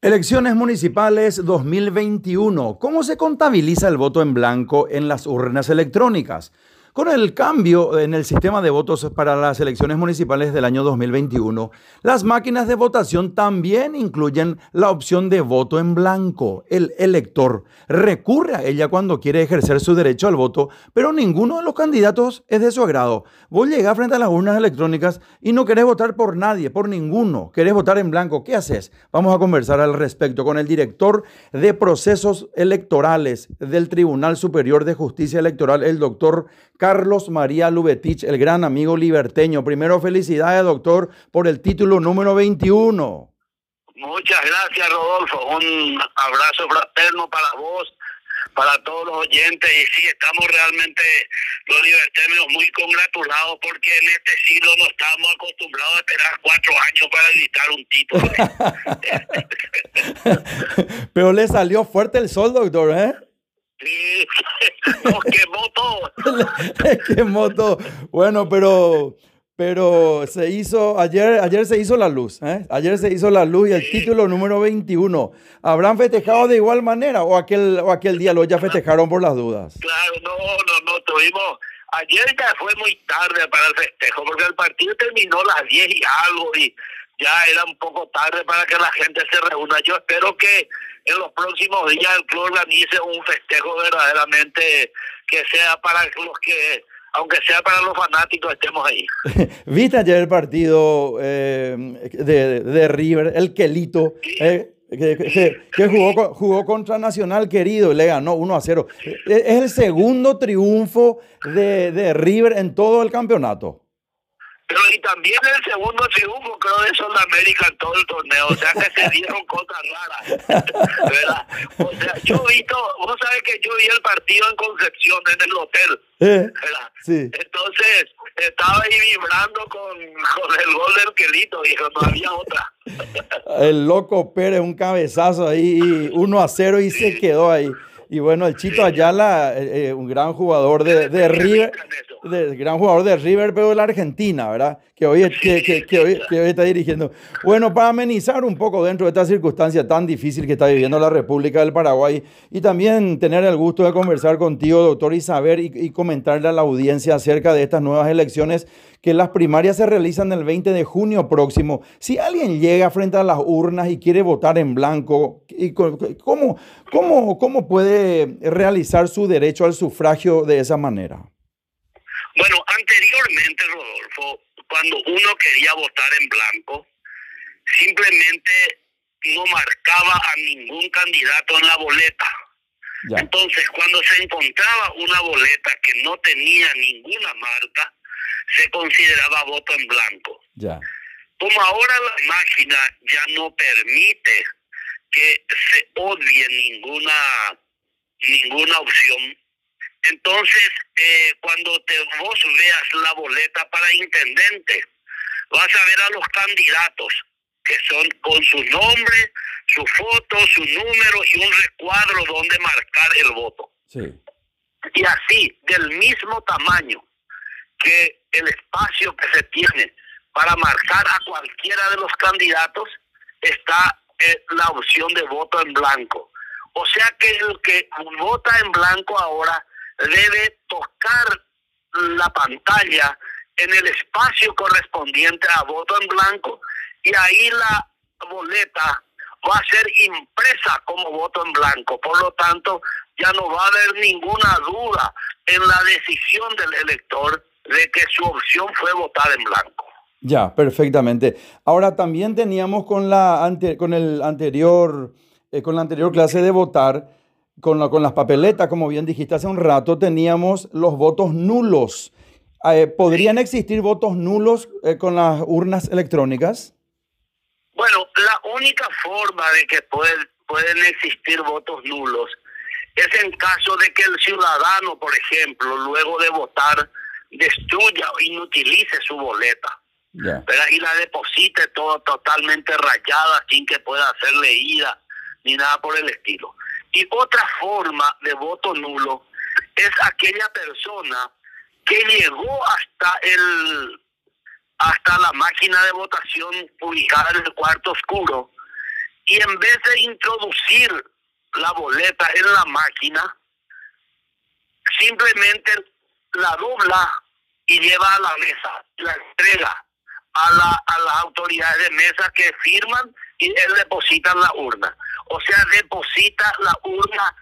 Elecciones municipales 2021. ¿Cómo se contabiliza el voto en blanco en las urnas electrónicas? Con el cambio en el sistema de votos para las elecciones municipales del año 2021, las máquinas de votación también incluyen la opción de voto en blanco. El elector recurre a ella cuando quiere ejercer su derecho al voto, pero ninguno de los candidatos es de su agrado. Vos llegás frente a las urnas electrónicas y no querés votar por nadie, por ninguno. Querés votar en blanco. ¿Qué haces? Vamos a conversar al respecto con el director de procesos electorales del Tribunal Superior de Justicia Electoral, el doctor Carlos María Lubetich, el gran amigo liberteño. Primero, felicidades, doctor, por el título número 21. Muchas gracias, Rodolfo. Un abrazo fraterno para vos, para todos los oyentes. Y sí, estamos realmente los libertarios muy congratulados porque en este siglo no estamos acostumbrados a esperar cuatro años para editar un título. Pero le salió fuerte el sol, doctor, ¿eh? Sí, nos quemó todo. quemó todo. Bueno, pero, pero se hizo, ayer, ayer se hizo la luz, ¿eh? Ayer se hizo la luz y el título número 21. ¿Habrán festejado de igual manera o aquel, o aquel día lo ya festejaron por las dudas? Claro, no, no, no, tuvimos... Ayer ya fue muy tarde para el festejo porque el partido terminó a las 10 y algo y ya era un poco tarde para que la gente se reúna. Yo espero que en los próximos días el club organice un festejo verdaderamente que sea para los que, aunque sea para los fanáticos, estemos ahí. ¿Viste ayer el partido eh, de, de, River, el Quelito? Eh, que, que, jugó, jugó contra Nacional querido y le ganó 1 a 0. Es el segundo triunfo de, de River en todo el campeonato. Pero y también el segundo triunfo creo de Sudamérica en todo el torneo, o sea que se dieron cosas raras, ¿verdad? O sea, yo he visto, vos sabés que yo vi el partido en Concepción, en el hotel, eh, ¿verdad? Sí. Entonces, estaba ahí vibrando con, con el gol del Quelito, y no había otra. el loco Pérez, un cabezazo ahí, 1 a 0 y se quedó ahí. Y bueno, el Chito Ayala, eh, eh, un gran jugador de, de River, de, gran jugador de River, pero de la Argentina, ¿verdad? Que hoy, que, que, que, hoy, que hoy está dirigiendo. Bueno, para amenizar un poco dentro de esta circunstancia tan difícil que está viviendo la República del Paraguay y también tener el gusto de conversar contigo, doctor, y saber y, y comentarle a la audiencia acerca de estas nuevas elecciones que las primarias se realizan el 20 de junio próximo. Si alguien llega frente a las urnas y quiere votar en blanco, ¿cómo, cómo, cómo puede realizar su derecho al sufragio de esa manera? Bueno, anteriormente, Rodolfo, cuando uno quería votar en blanco, simplemente no marcaba a ningún candidato en la boleta. Entonces, cuando se encontraba una boleta que no tenía ninguna marca, se consideraba voto en blanco. Ya. Como ahora la máquina ya no permite que se odie ninguna ninguna opción, entonces eh, cuando te, vos veas la boleta para intendente, vas a ver a los candidatos que son con su nombre, su foto, su número y un recuadro donde marcar el voto. Sí. Y así, del mismo tamaño que el espacio que se tiene para marcar a cualquiera de los candidatos está eh, la opción de voto en blanco. O sea que el que vota en blanco ahora debe tocar la pantalla en el espacio correspondiente a voto en blanco y ahí la boleta va a ser impresa como voto en blanco. Por lo tanto, ya no va a haber ninguna duda en la decisión del elector de que su opción fue votar en blanco. Ya, perfectamente. Ahora también teníamos con la ante, con el anterior eh, con la anterior clase de votar con, la, con las papeletas, como bien dijiste hace un rato, teníamos los votos nulos. Eh, ¿Podrían existir votos nulos eh, con las urnas electrónicas? Bueno, la única forma de que pueden, pueden existir votos nulos es en caso de que el ciudadano, por ejemplo, luego de votar, destruya o inutilice su boleta. Y la deposite todo totalmente rayada sin que pueda ser leída ni nada por el estilo. Y otra forma de voto nulo es aquella persona que llegó hasta el hasta la máquina de votación ubicada en el cuarto oscuro y en vez de introducir la boleta en la máquina, simplemente la dobla y lleva a la mesa, la entrega a, la, a las autoridades de mesa que firman y él deposita en la urna. O sea, deposita la urna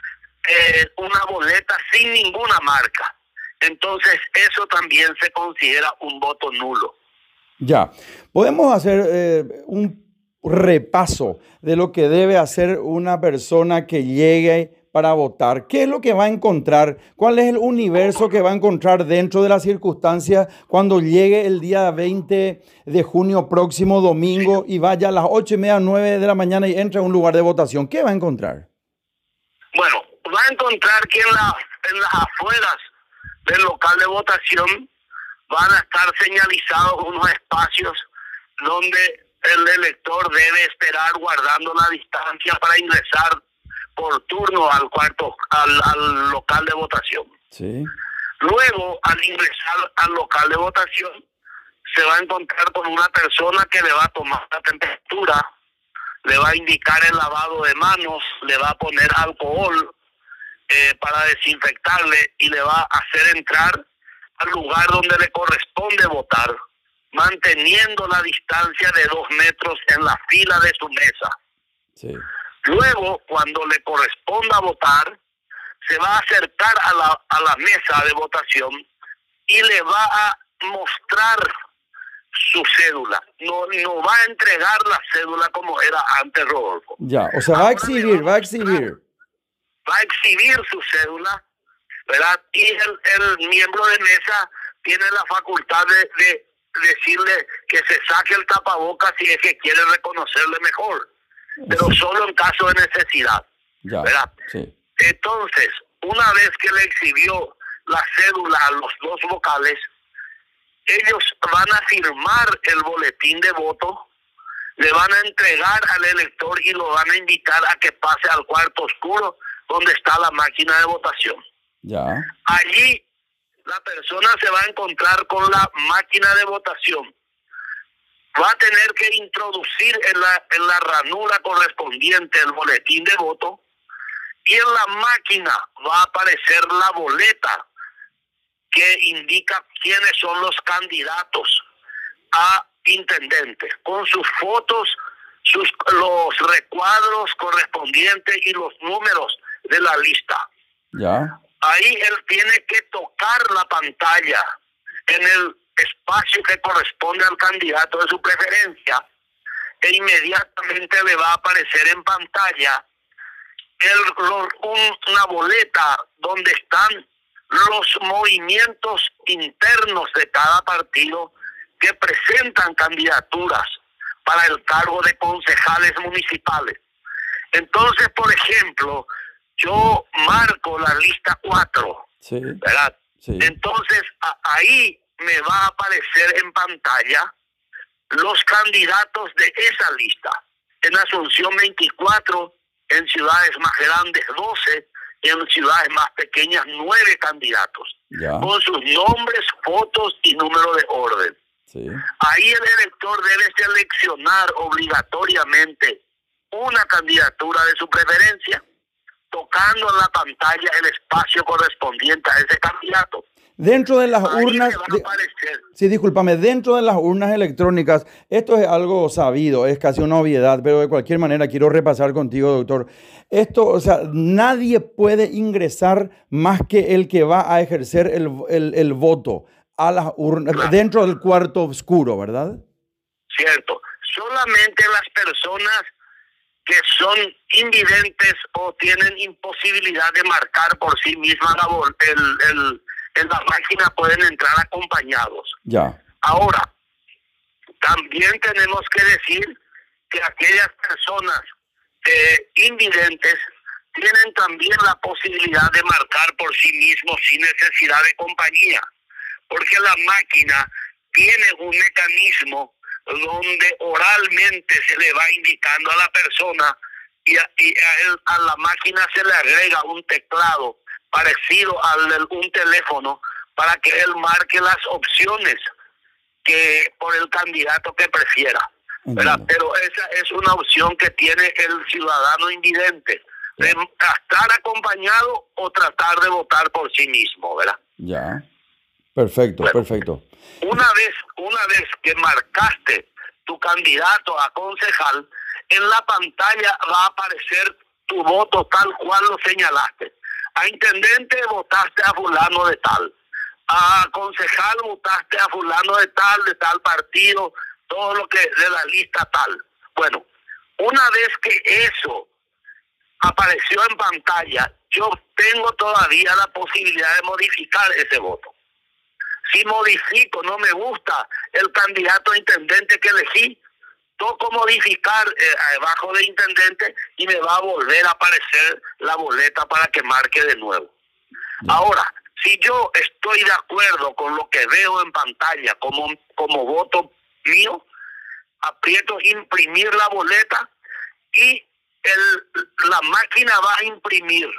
eh, una boleta sin ninguna marca. Entonces, eso también se considera un voto nulo. Ya, podemos hacer eh, un repaso de lo que debe hacer una persona que llegue para votar. ¿Qué es lo que va a encontrar? ¿Cuál es el universo que va a encontrar dentro de las circunstancias cuando llegue el día 20 de junio próximo domingo y vaya a las 8 y media, 9 de la mañana y entre a un lugar de votación? ¿Qué va a encontrar? Bueno, va a encontrar que en, en las afueras del local de votación van a estar señalizados unos espacios donde el elector debe esperar guardando la distancia para ingresar por turno al cuarto, al, local de votación. Sí. Luego, al ingresar al local de votación, se va a encontrar con una persona que le va a tomar la temperatura, le va a indicar el lavado de manos, le va a poner alcohol eh, para desinfectarle y le va a hacer entrar al lugar donde le corresponde votar, manteniendo la distancia de dos metros en la fila de su mesa. Luego, cuando le corresponda votar, se va a acercar a la, a la mesa de votación y le va a mostrar su cédula. No, no va a entregar la cédula como era antes Rodolfo. Ya, o sea, va a exhibir, va a exhibir. Va a exhibir su cédula ¿verdad? Y el, el miembro de mesa tiene la facultad de, decirle que se saque el tapabocas si es que quiere reconocerle mejor, pero solo en caso de necesidad, ¿verdad? Entonces, una vez que le exhibió la cédula a los dos vocales, ellos van a firmar el boletín de voto, le van a entregar al elector y lo van a invitar a que pase al cuarto oscuro donde está la máquina de votación. Allí la persona se va a encontrar con la máquina de votación. Va a tener que introducir en la, en la ranura correspondiente el boletín de voto y en la máquina va a aparecer la boleta que indica quiénes son los candidatos a intendente, con sus fotos, sus, los recuadros correspondientes y los números de la lista. Ya ahí él tiene que tocar la pantalla en el espacio que corresponde al candidato de su preferencia e inmediatamente le va a aparecer en pantalla el, una boleta donde están los movimientos internos de cada partido que presentan candidaturas para el cargo de concejales municipales. Entonces, por ejemplo, yo marco la lista 4, ¿verdad? Entonces ahí me va a aparecer en pantalla los candidatos de esa lista. En Asunción 24, en ciudades más grandes 12, en ciudades más pequeñas 9 candidatos, con sus nombres, fotos y número de orden. Ahí el elector debe seleccionar obligatoriamente una candidatura de su preferencia tocando en la pantalla el espacio correspondiente a ese candidato. Dentro de las urnas, sí, discúlpame, dentro de las urnas electrónicas, esto es algo sabido, es casi una obviedad, pero de cualquier manera quiero repasar contigo, doctor. Esto, o sea, nadie puede ingresar más que el que va a ejercer el, voto a las urnas, dentro del cuarto oscuro, ¿verdad? Cierto. Solamente las personas que son invidentes o tienen imposibilidad de marcar por sí mismas la el, el, en la máquina pueden entrar acompañados. Ya. Ahora, también tenemos que decir que aquellas personas eh, invidentes tienen también la posibilidad de marcar por sí mismos sin necesidad de compañía, porque la máquina tiene un mecanismo donde oralmente se le va indicando a la persona y a, a, la máquina se le agrega un teclado parecido al un teléfono para que él marque las opciones que por el candidato que prefiera. Pero esa es una opción que tiene el ciudadano invidente, de estar acompañado o tratar de votar por sí mismo, ¿verdad? Ya, perfecto, perfecto. Una vez, una vez que marcaste tu candidato a concejal, en la pantalla va a aparecer tu voto tal cual lo señalaste. A intendente votaste a fulano de tal. A concejal votaste a fulano de tal, de tal partido, todo lo que de la lista tal. Bueno, una vez que eso apareció en pantalla, yo tengo todavía la posibilidad de modificar ese voto. Si modifico, no me gusta el candidato a intendente que elegí, toco modificar eh, abajo de intendente y me va a volver a aparecer la boleta para que marque de nuevo. Ahora, si yo estoy de acuerdo con lo que veo en pantalla como, como voto mío, aprieto imprimir la boleta y el, la máquina va a imprimir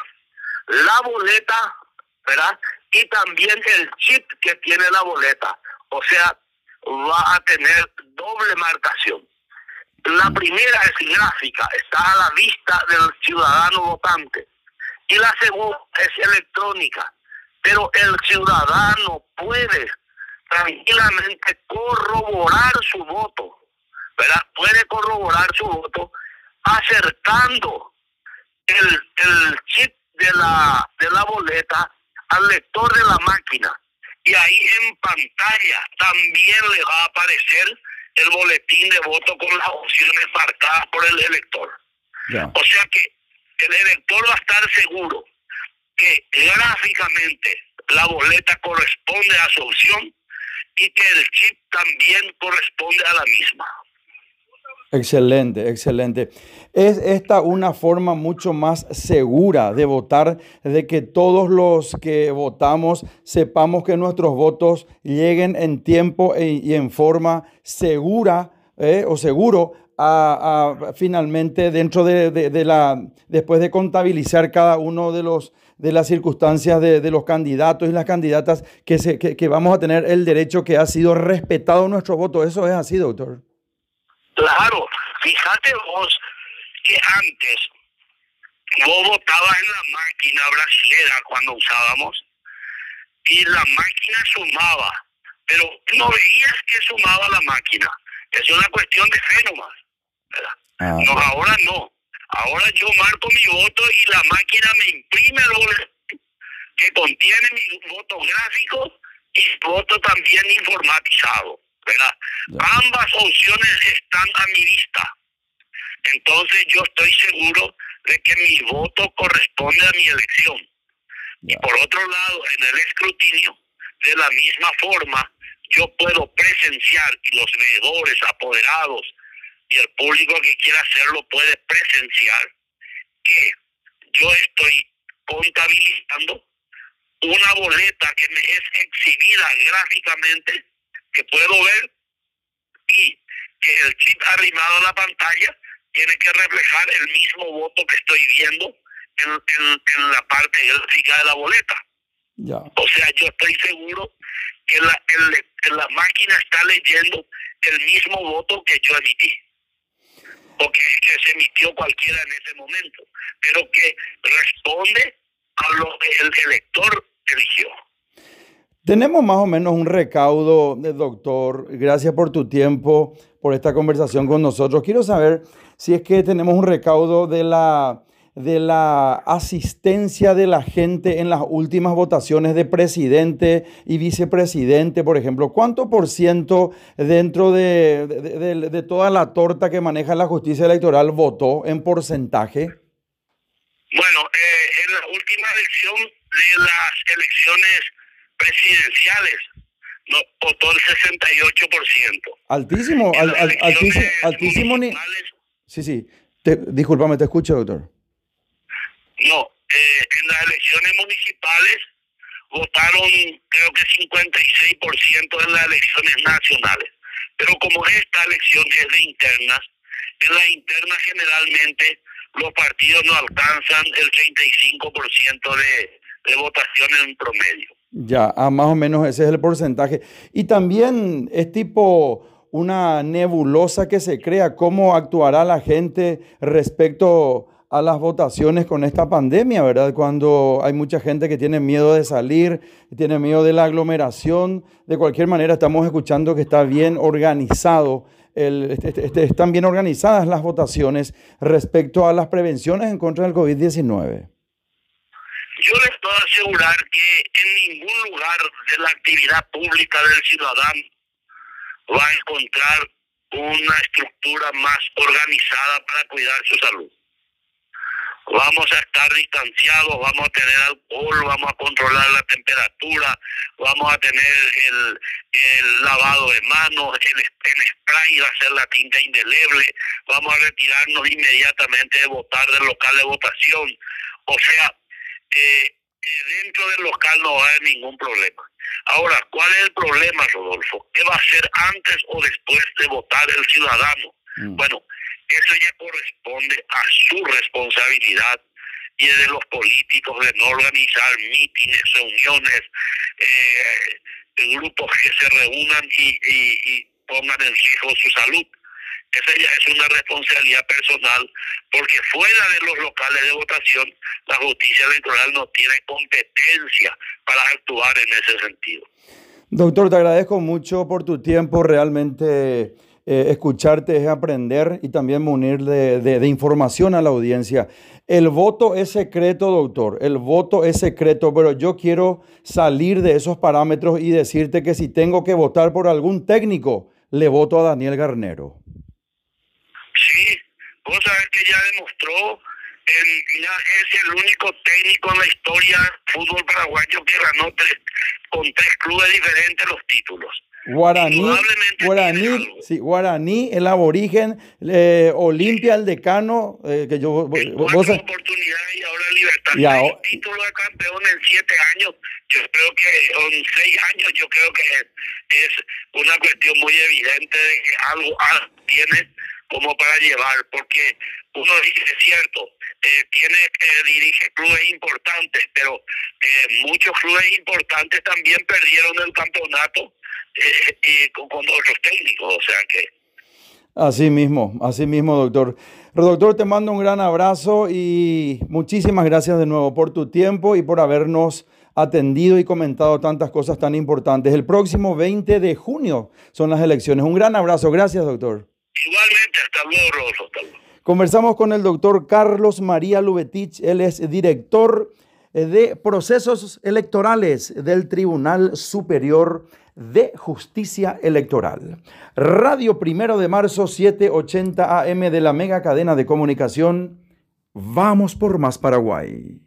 la boleta, ¿verdad? Y también el chip que tiene la boleta. O sea, va a tener doble marcación. La primera es gráfica, está a la vista del ciudadano votante. Y la segunda es electrónica. Pero el ciudadano puede tranquilamente corroborar su voto, ¿verdad? Puede corroborar su voto acercando el, el chip de la, de la boleta al lector de la máquina. Y ahí en pantalla también le va a aparecer el boletín de voto con las opciones marcadas por el elector. O sea que el elector va a estar seguro que gráficamente la boleta corresponde a su opción y que el chip también corresponde a la misma. Excelente, excelente. ¿Es esta una forma mucho más segura de votar, de que todos los que votamos sepamos que nuestros votos lleguen en tiempo e, y en forma segura eh, o seguro a, finalmente dentro de, la, después de contabilizar cada uno de los de las circunstancias de, los candidatos y las candidatas que, se, que vamos a tener el derecho que ha sido respetado nuestro voto. Eso es así, doctor. Claro, fíjate vos que antes vos votabas en la máquina brasilera cuando usábamos y la máquina sumaba, pero no veías que sumaba la máquina. Es una cuestión de fe nomás. Ah, no, ahora no. Ahora yo marco mi voto y la máquina me imprime el que contiene mi voto gráfico y voto también informatizado. ¿Verdad? Ambas opciones están a mi vista. Entonces yo estoy seguro de que mi voto corresponde a mi elección. Y por otro lado, en el escrutinio, de la misma forma, yo puedo presenciar y los veedores, apoderados y el público que quiera hacerlo puede presenciar que yo estoy contabilizando una boleta que me es exhibida gráficamente que puedo ver y que el chip arrimado a la pantalla tiene que reflejar el mismo voto que estoy viendo en, en, la parte gráfica de la boleta. O sea, yo estoy seguro que la, el, la máquina está leyendo el mismo voto que yo emití. O que, que se emitió cualquiera en ese momento. Pero que responde a lo que el elector eligió. Tenemos más o menos un recaudo, de doctor. Gracias por tu tiempo, por esta conversación con nosotros. Quiero saber si es que tenemos un recaudo de la, de la asistencia de la gente en las últimas votaciones de presidente y vicepresidente, por ejemplo. ¿Cuánto por ciento dentro de, de toda la torta que maneja la justicia electoral votó en porcentaje? Bueno, eh, en la última elección de las elecciones presidenciales no, votó el 68%. Altísimo, al, altísimo, altísimo ni... Sí, sí. Te, discúlpame, te escucho, doctor. No, eh, en las elecciones municipales votaron creo que 56% en las elecciones nacionales. Pero como esta elección es de internas, en las internas generalmente los partidos no alcanzan el 35% de, de votación en promedio. Ya, ah, más o menos ese es el porcentaje. Y también es tipo una nebulosa que se crea. ¿Cómo actuará la gente respecto a las votaciones con esta pandemia, verdad? Cuando hay mucha gente que tiene miedo de salir, tiene miedo de la aglomeración. De cualquier manera, estamos escuchando que está bien organizado. Este, este, este, están bien organizadas las votaciones respecto a las prevenciones en contra del COVID-19. Yo les puedo asegurar que en ningún lugar de la actividad pública del ciudadano va a encontrar una estructura más organizada para cuidar su salud. Vamos a estar distanciados, vamos a tener alcohol, vamos a controlar la temperatura, vamos a tener el, lavado de manos, el, el spray va a ser la tinta indeleble, vamos a retirarnos inmediatamente de votar del local de votación. O sea, eh, dentro del local no va a haber ningún problema. Ahora, ¿cuál es el problema, Rodolfo? ¿Qué va a hacer antes o después de votar el ciudadano? Mm. Bueno, eso ya corresponde a su responsabilidad y de los políticos de no organizar mítines, reuniones, eh, grupos que se reúnan y, y pongan en riesgo su salud. Esa ya es una responsabilidad personal, porque fuera de los locales de votación, la justicia electoral no tiene competencia para actuar en ese sentido. Doctor, te agradezco mucho por tu tiempo. Realmente eh, escucharte es aprender y también munir de, de información a la audiencia. El voto es secreto, doctor. El voto es secreto, pero yo quiero salir de esos parámetros y decirte que si tengo que votar por algún técnico, le voto a Daniel Garnero. Vos sabés que ya demostró, el, ya es el único técnico en la historia del fútbol paraguayo que ganó tres, con tres clubes diferentes los títulos. Guaraní, Guaraní, sí, Guaraní, el aborigen, eh, Olimpia, el decano, eh, que yo... Vos, oportunidad y ahora Libertad. Y ahora, título de campeón en siete años, yo creo que, en seis años, yo creo que es, una cuestión muy evidente de que algo, algo tiene como para llevar, porque uno dice, es cierto, eh, tiene eh, dirige clubes importantes, pero eh, muchos clubes importantes también perdieron el campeonato eh, y con, otros técnicos, o sea que... Así mismo, así mismo, doctor. doctor, te mando un gran abrazo y muchísimas gracias de nuevo por tu tiempo y por habernos atendido y comentado tantas cosas tan importantes. El próximo 20 de junio son las elecciones. Un gran abrazo. Gracias, doctor. Igualmente, Conversamos con el doctor Carlos María Lubetich, él es director eh, de procesos electorales del Tribunal Superior de Justicia Electoral. Radio Primero de Marzo 780 AM de la mega cadena de comunicación. Vamos por más Paraguay.